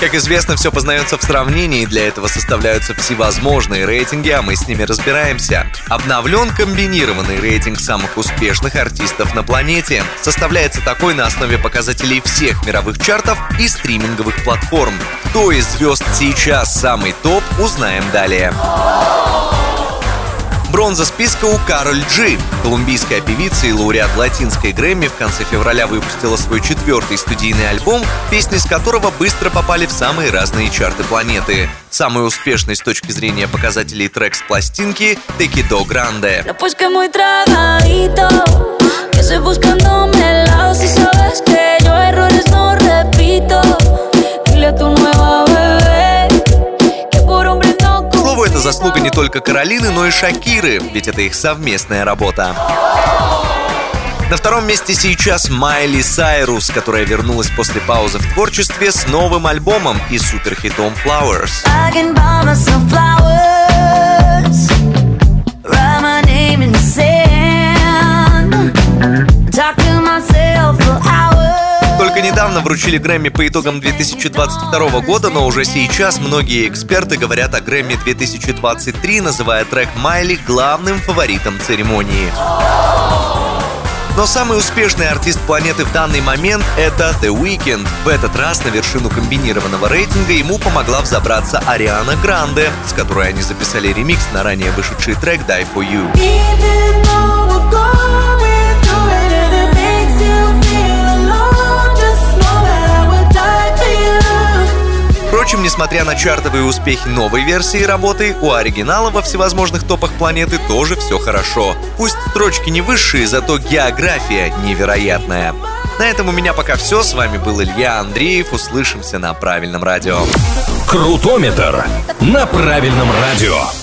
Как известно, все познается в сравнении, для этого составляются всевозможные рейтинги, а мы с ними разбираемся. Обновлен комбинированный рейтинг самых успешных артистов на планете. Составляется такой на основе показателей всех мировых чартов и стриминговых платформ. Кто из звезд сейчас самый топ, узнаем далее. Бронза списка у Кароль Джи. Колумбийская певица и лауреат латинской Грэмми в конце февраля выпустила свой четвертый студийный альбом, песни с которого быстро попали в самые разные чарты планеты. Самый успешный с точки зрения показателей трек с пластинки «Tequi Do Grande». Заслуга не только Каролины, но и Шакиры, ведь это их совместная работа. На втором месте сейчас Майли Сайрус, которая вернулась после паузы в творчестве с новым альбомом и суперхитом Flowers. Недавно вручили Грэмми по итогам 2022 года, но уже сейчас многие эксперты говорят о Грэмми 2023, называя трек Майли главным фаворитом церемонии. Но самый успешный артист планеты в данный момент — это The Weeknd. В этот раз на вершину комбинированного рейтинга ему помогла взобраться Ариана Гранде, с которой они записали ремикс на ранее вышедший трек «Die For You». Несмотря на чартовые успехи новой версии работы, у оригинала во всевозможных топах планеты тоже все хорошо. Пусть строчки не высшие, зато география невероятная. На этом у меня пока все. С вами был Илья Андреев. Услышимся на правильном радио. Крутометр на правильном радио.